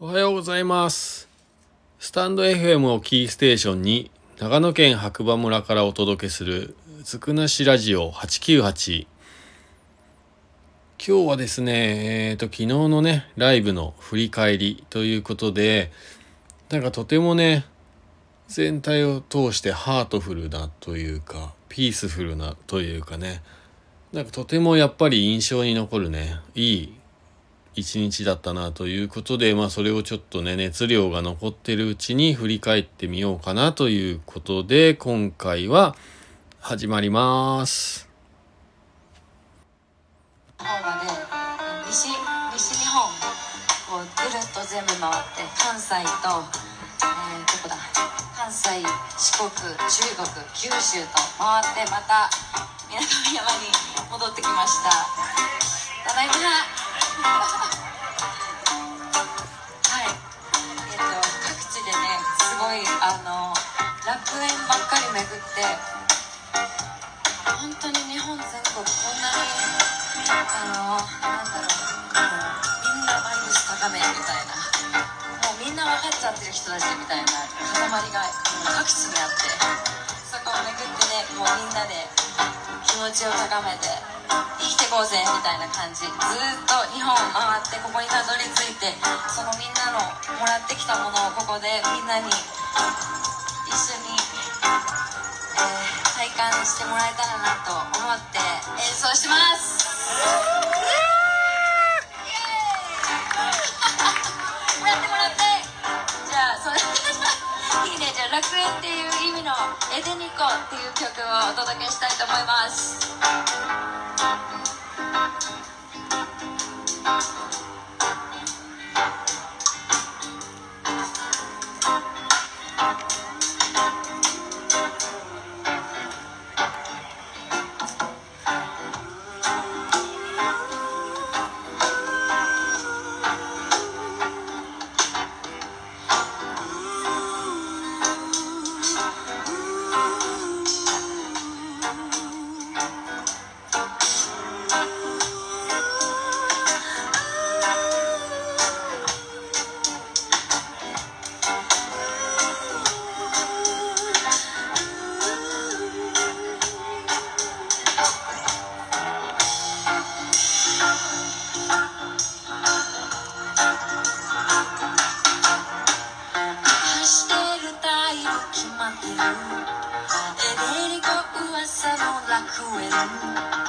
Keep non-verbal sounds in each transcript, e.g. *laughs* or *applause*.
おはようございます。スタンド FM をキーステーションに長野県白馬村からお届けするつくなしラジオ898。今日はですね、えっ、と、昨日のね、ライブの振り返りということで、なんかとてもね、全体を通してハートフルなというか、ピースフルなというかね、なんかとてもやっぱり印象に残るね、いい一日だったなということで、まあそれをちょっとね、熱量が残ってるうちに振り返ってみようかなということで、今回は始まります。方まで西西日本をぐるっと全部回って関西と、えー、どこだ？関西四国中国九州と回ってまたみなかみ山に戻ってきましたただいまはい。えっ、と各地でねすごいあの楽園ばっかり巡って本当に日本全国こんなにあのなんだろううみんなバイブス高めみたいなもうみんな分かっちゃってる人たちみたいな塊が各地にあってそこを巡ってねもうみんなで気持ちを高めてみたいな感じ。ずーっと日本を回ってここにたどり着いてそのみんなのもらってきたものをここでみんなに一緒に、えー体感してもらえたらなと思って演奏します。もらってもらって。じゃあそれ *laughs* いいね。じゃあ楽園っていう意味の「エデニコ」っていう曲をお届けしたいと思いますの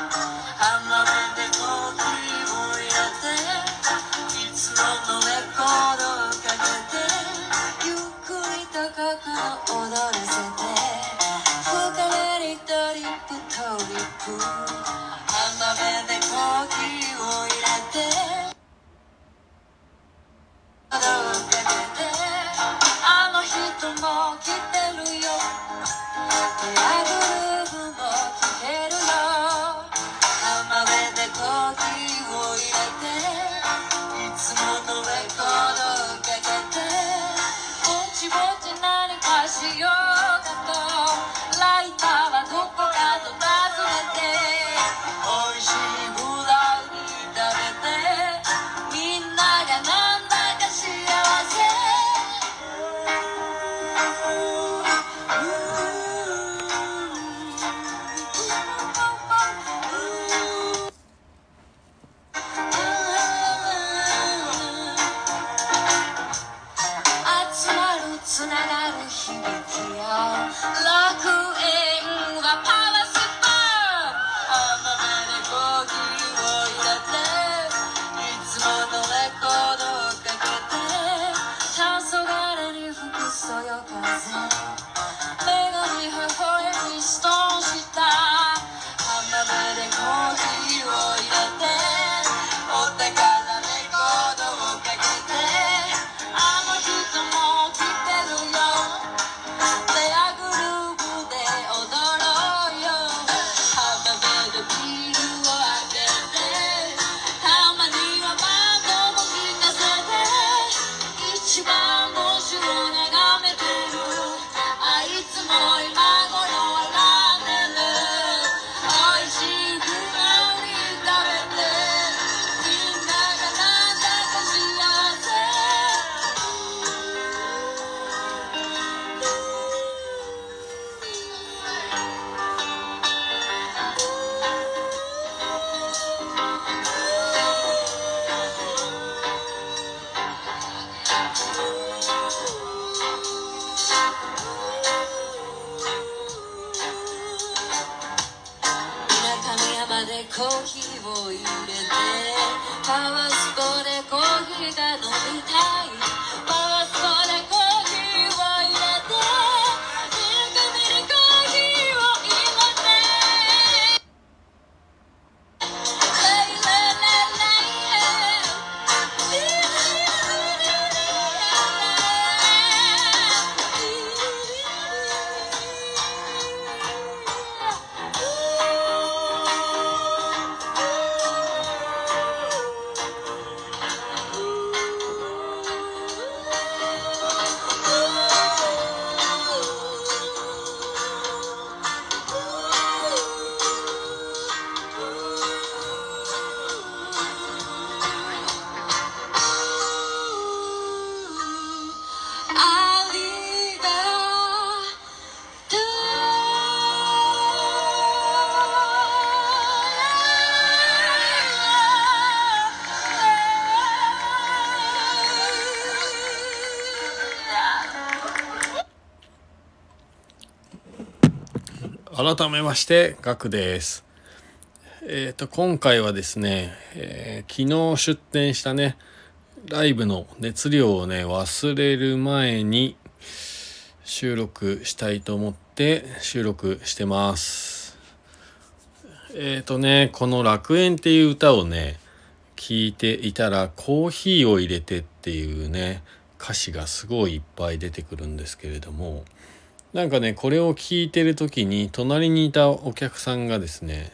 改めましてガクです。えっ、と今回はですね、えー昨日出店したねライブの熱量をね忘れる前に収録したいと思って収録してます。えっ、とねこの「楽園」っていう歌をね聞いていたら「コーヒーを入れて」っていうね歌詞がすごいいっぱい出てくるんですけれどもなんかねこれを聞いてる時に隣にいたお客さんがですね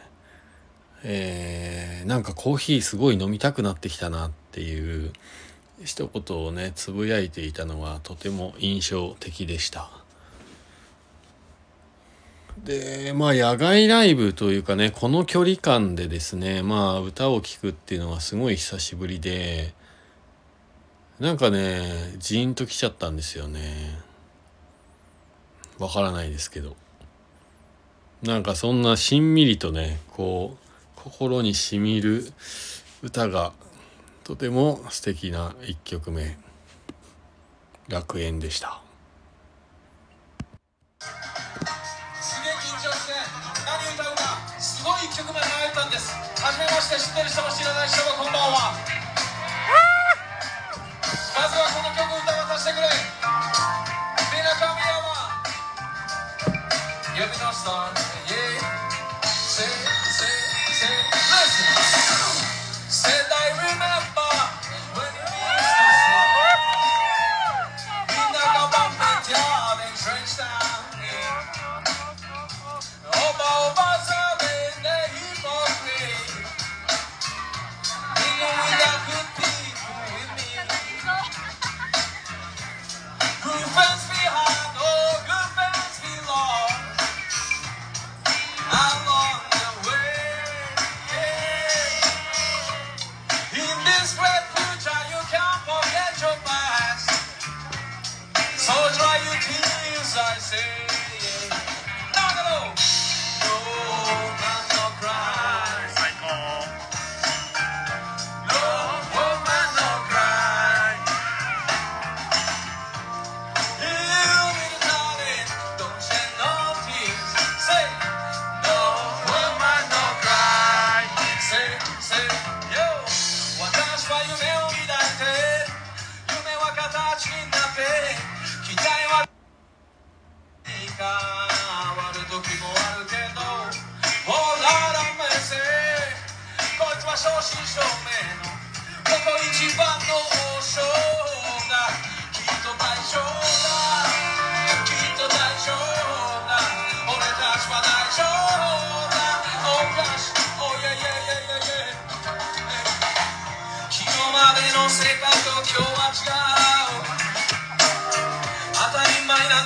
えーなんかコーヒーすごい飲みたくなってきたなっていう一言をねつぶやいていたのがとても印象的でした。でまあ野外ライブというかねこの距離感でですねまあ歌を聴くっていうのはすごい久しぶりでなんかねジーンときちゃったんですよね。わからないですけど。なんかそんなしんみりとねこう心にしみる歌がとても素敵な一曲目「楽園」でした。すげえ緊張して何歌うかすごい一曲目迷ったんです。初めまして知ってる人も知らない人もこんばんは。まずはこの曲歌わさせてくれ山指のスター Yeah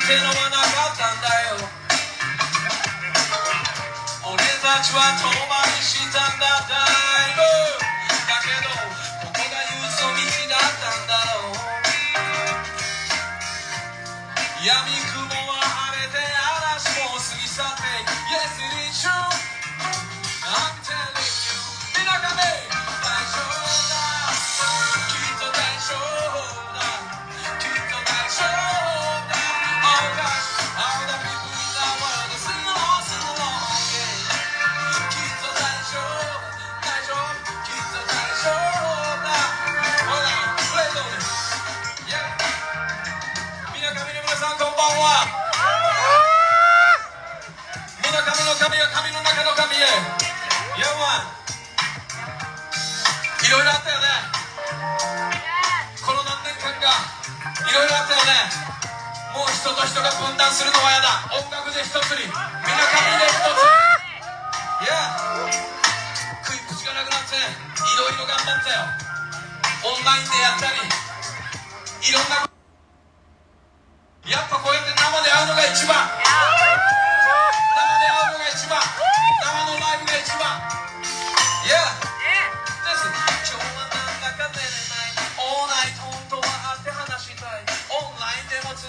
前なんてのはなかったんだよ。俺たちは遠回りしたんだだいぶ。だけどここが唯一の道だったんだろう。闇神の神が神の中の神へヤマいろいろあったよね。この何年間かいろいろあったよね。もう人と人が分断するのは嫌だ。音楽で一つに。みんな神で一ついや。食い口がなくなっていろいろ頑張ったよ。オンラインでやったり。いろんな。やっぱこうやって生で会うのが一番。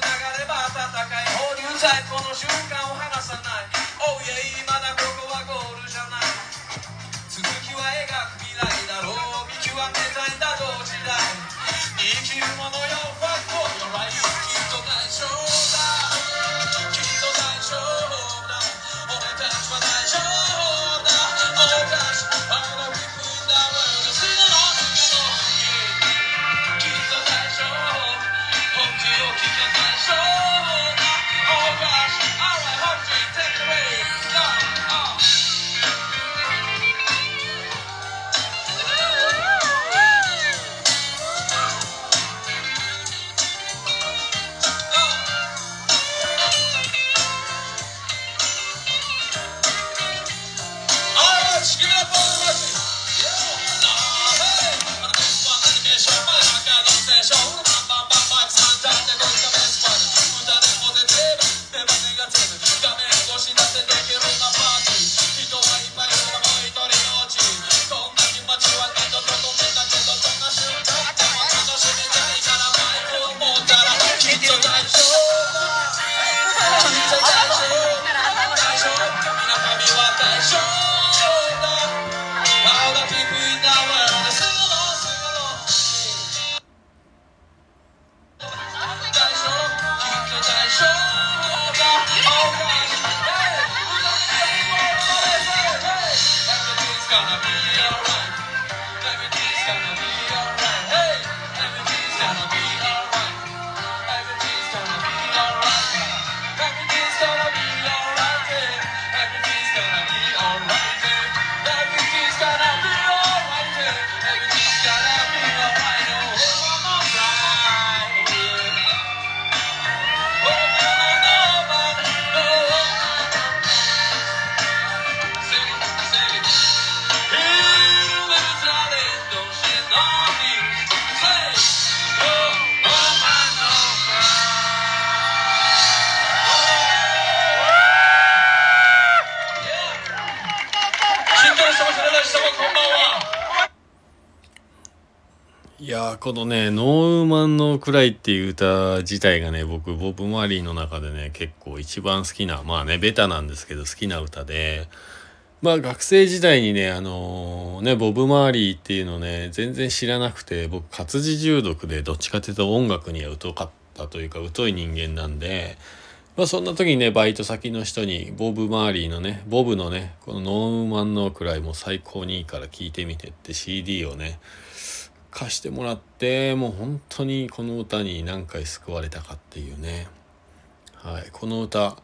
ラインでもつながれば温かい放流剤この瞬間を離さない Oh yeah まだここはゴールじゃない続きは描く未来だろう見極めたいんだ同時代生きるものよやこのね「ノーウーマンのくらい」っていう歌自体がね僕ボブ・マーリーの中でね結構一番好きなまあねベタなんですけど好きな歌でまあ学生時代にねあのねボブ・マーリーっていうのね全然知らなくて僕活字中毒でどっちかというと音楽には疎かったというか疎い人間なんでまあそんな時にねバイト先の人にボブ・マーリーのねボブのねこの「ノーウーマンのくらい」も最高にいいから聴いてみてって CD をね貸してもらってもう本当にこの歌に何回救われたかっていうね。はい。この歌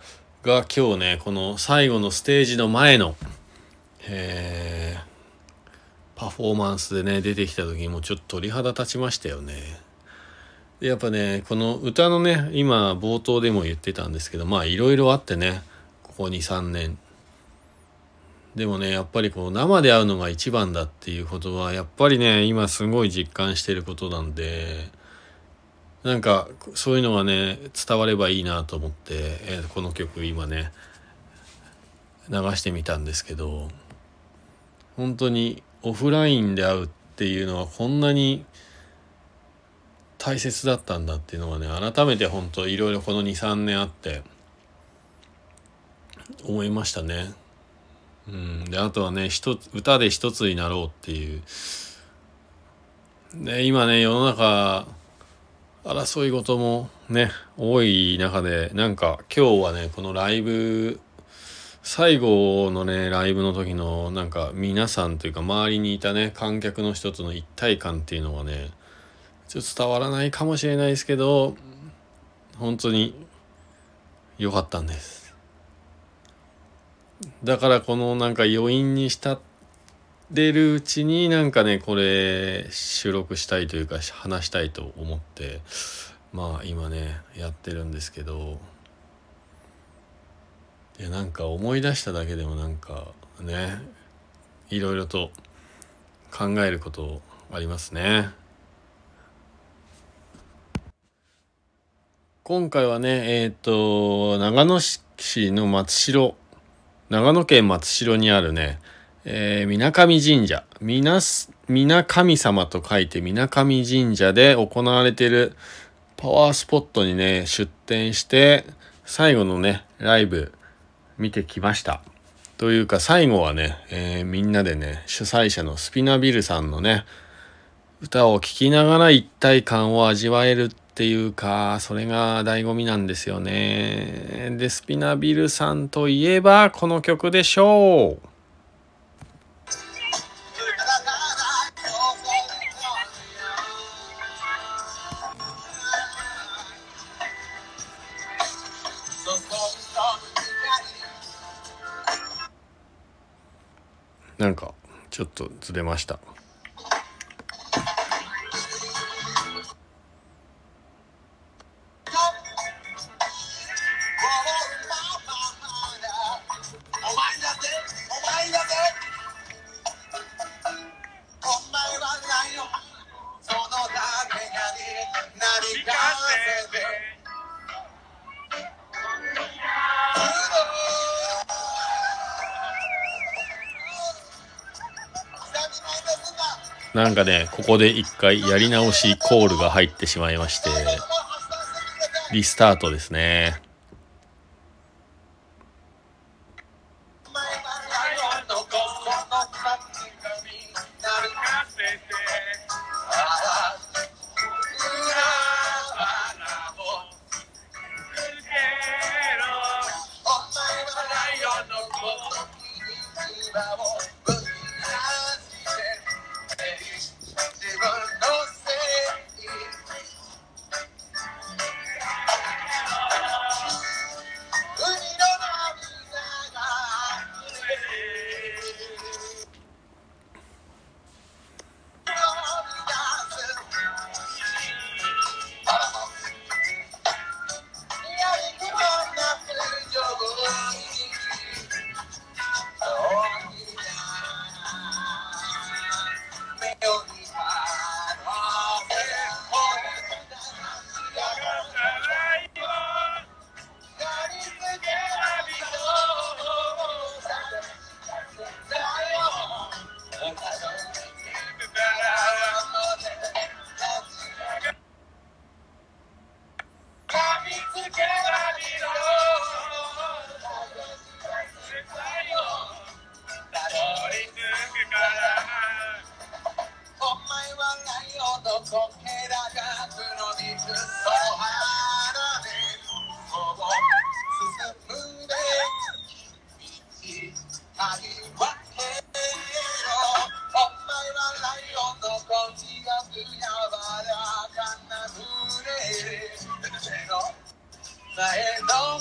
が今日ねこの最後のステージの前のえパフォーマンスでね出てきた時にもうちょっと鳥肌立ちましたよね。でやっぱねこの歌のね今冒頭でも言ってたんですけどまあいろいろあってねここ23年。でもねやっぱりこう生で会うのが一番だっていうことはやっぱりね今すごい実感してることなんでなんかそういうのがね伝わればいいなと思って、えーこの曲今ね流してみたんですけど本当にオフラインで会うっていうのはこんなに大切だったんだっていうのはね改めて本当いろいろこの23年あって思いましたね。うん、であとはね一歌で一つになろうっていう。で今ね世の中争い事もね多い中でなんか今日はねこのライブ最後のねライブの時のなんか皆さんというか周りにいたね観客の一つの一体感っていうのがねちょっと伝わらないかもしれないですけど本当に良かったんです。だからこのなんか余韻に浸ってるうちになんかねこれ収録したいというか話したいと思ってまあ今ねやってるんですけどいやなんか思い出しただけでもなんかねいろいろと考えることありますね。今回はねえっ、と長野市の松代長野県松代にあるねえー、水上神社。みなす水神様と書いて水上神社で行われているパワースポットにね出店して最後のねライブ見てきました。というか最後はね、えーみんなでね主催者のスピナビルさんのね歌を聴きながら一体感を味わえるっていうかそれが醍醐味なんですよね。でスピナビルさんといえばこの曲でしょう。なんかちょっとずれました。なんかねここで一回やり直しコールが入ってしまいましてリスタートですね。前の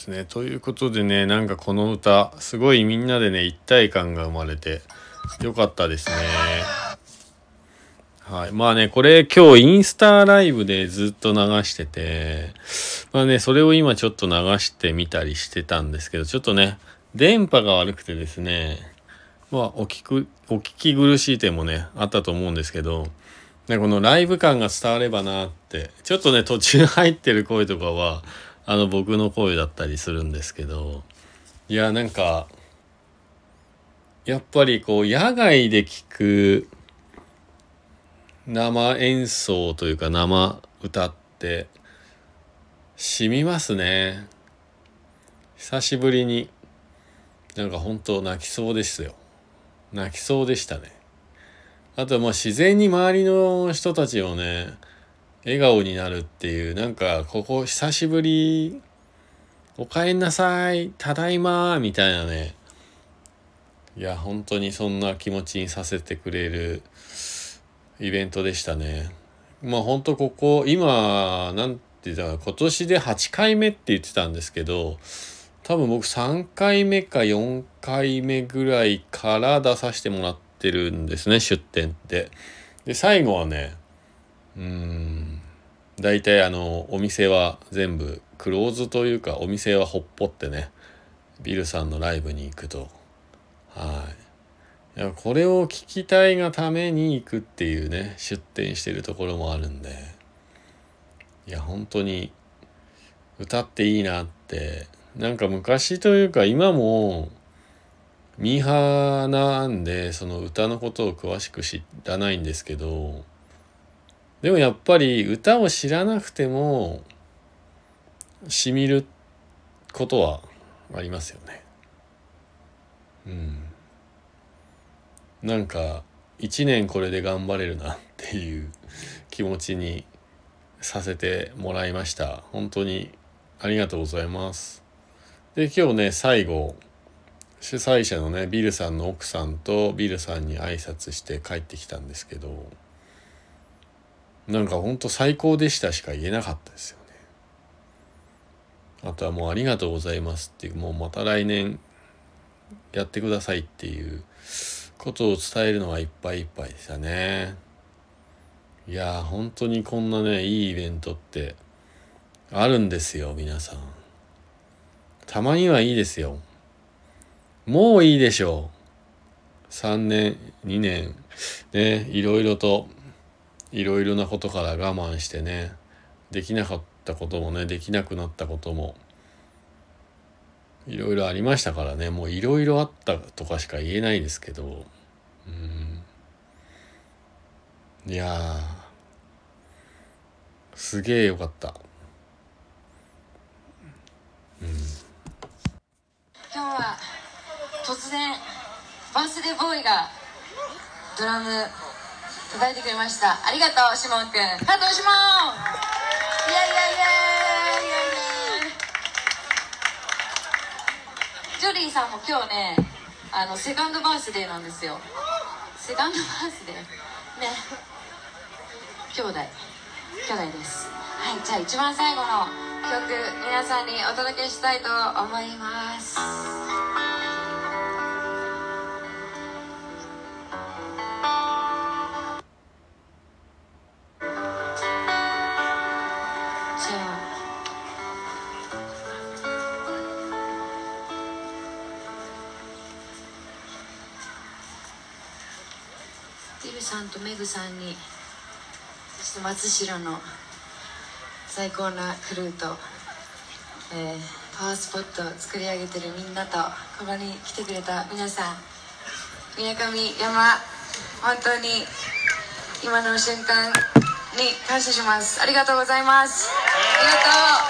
ですね。ということでねなんかこの歌すごいみんなでね一体感が生まれてよかったですね。はい。まあねこれ今日インスタライブでずっと流しててまあねそれを今ちょっと流してみたりしてたんですけどちょっとね電波が悪くてですねまあお聞くお聞き苦しい点もねあったと思うんですけどねこのライブ感が伝わればなってちょっとね途中入ってる声とかはあの僕の声だったりするんですけどいやなんかやっぱりこう野外で聴く生演奏というか生歌って染みますね。久しぶりになんか本当泣きそうですよ。泣きそうでしたね。あとまあ自然に周りの人たちをね笑顔になるっていうなんかここ久しぶりおかえんなさいただいまみたいなねいや本当にそんな気持ちにさせてくれるイベントでしたねまあ本当ここ今なんて言ったら今年で8回目って言ってたんですけど多分僕3回目か4回目ぐらいから出させてもらってるんですね出店って。で最後はねうん。大体あのお店は全部クローズというかお店はほっぽってねビルさんのライブに行くと。はい。いやこれを聞きたいがために行くっていうね出店してるところもあるんで。いや本当に歌っていいなって。なんか昔というか今もミーハーなんでその歌のことを詳しく知らないんですけどでもやっぱり歌を知らなくてもしみることはありますよね。うん。なんか一年これで頑張れるなっていう気持ちにさせてもらいました。本当にありがとうございます。で今日ね最後主催者のねビルさんの奥さんとビルさんに挨拶して帰ってきたんですけどなんかほんと最高でしたしか言えなかったですよね。あとはもうありがとうございますっていうもうまた来年やってくださいっていうことを伝えるのはいっぱいいっぱいでしたね。いやー本当にこんなねいいイベントってあるんですよ皆さん。たまにはいいですよ。もういいでしょう。3年、2年、ね、いろいろと、いろいろなことから我慢してね、できなかったこともね、できなくなったことも、いろいろありましたからね、もういろいろあったとかしか言えないですけど、うん。いや、すげえよかった。今日は突然バースデーボーイがドラム叩いてくれました。ありがとうシモンくんハートシモンイエイイエイイエイイエイイエイジョリーさんも今日ねあのセカンドバースデーなんですよセカンドバースデーね兄弟兄弟ですはいじゃあ一番最後の曲皆さんにお届けしたいと思いますビルさんとメグさんにそして松代の最高なクルーと、えーパワースポットを作り上げてるみんなとここに来てくれた皆さんみなかみ山本当に今の瞬間に感謝します。ありがとうございます。ありがとう。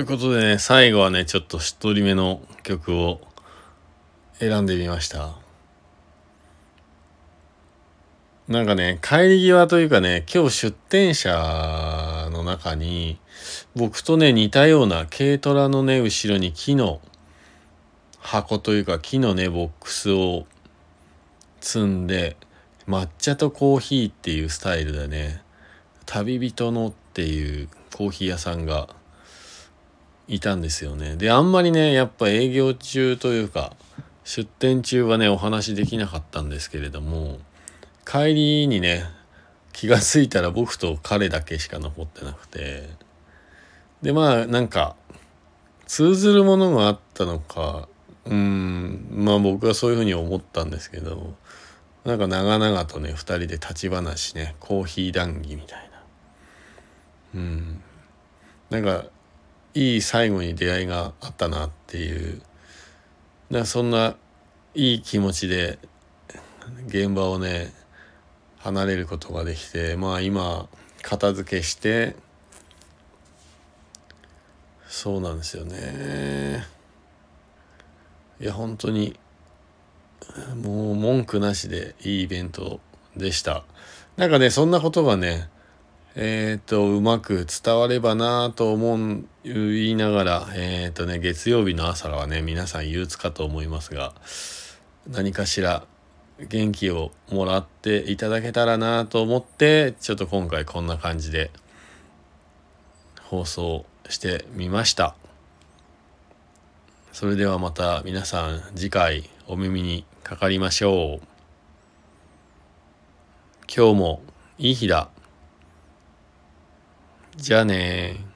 ということでね、最後はね、ちょっとしっとりめの曲を選んでみました。なんかね、帰り際というかね、今日出店者の中に、僕とね、似たような軽トラのね、後ろに木の箱というか木のね、ボックスを積んで、抹茶とコーヒーっていうスタイルでね、旅人のっていうコーヒー屋さんがいたんですよね。で、あんまりね、やっぱ営業中というか、出店中はね、お話できなかったんですけれども、帰りにね、気がついたら僕と彼だけしか残ってなくて、で、まあ、なんか、通ずるものがあったのか、うん、まあ僕はそういうふうに思ったんですけど、なんか長々とね、二人で立ち話ね、コーヒー談義みたいな。うん。なんか、いい最後に出会いがあったなっていう。そんないい気持ちで現場をね離れることができてまあ今片付けしてそうなんですよね。いや本当にもう文句なしでいいイベントでした。なんかねそんなことがねえっ、と、うまく伝わればなと思う、言いながら、えっ、とね、月曜日の朝はね、皆さん憂鬱かと思いますが、何かしら元気をもらっていただけたらなと思って、ちょっと今回こんな感じで放送してみました。それではまた皆さん次回お耳にかかりましょう。今日もいい日だ。じゃあね